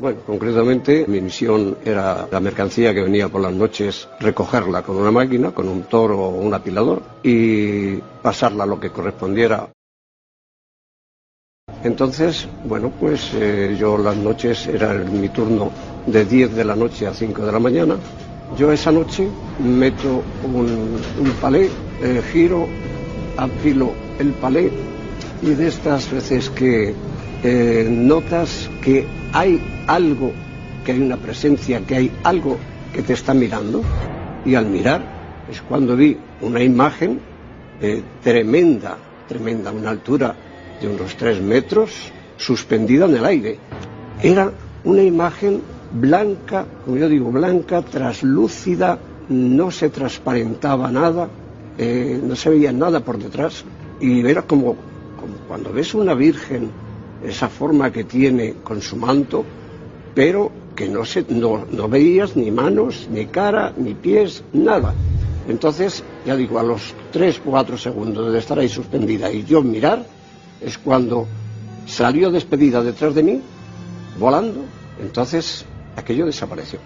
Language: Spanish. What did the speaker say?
Bueno, concretamente mi misión era la mercancía que venía por las noches, recogerla con una máquina, con un toro o un apilador y pasarla lo que correspondiera. Entonces, bueno, pues eh, yo las noches era mi turno de 10 de la noche a 5 de la mañana. Yo esa noche meto un, un palé, eh, giro, afilo el palé y de estas veces que eh, notas que hay algo, que hay una presencia, que hay algo que te está mirando y al mirar es cuando vi una imagen eh, tremenda, tremenda, una altura de unos tres metros, suspendida en el aire. Era una imagen blanca, como yo digo, blanca, traslúcida, no se transparentaba nada, eh, no se veía nada por detrás, y era como, como cuando ves una virgen, esa forma que tiene con su manto, pero que no, se, no, no veías ni manos, ni cara, ni pies, nada. Entonces, ya digo, a los tres, cuatro segundos de estar ahí suspendida y yo mirar, es cuando salió despedida detrás de mí, volando, entonces aquello desapareció.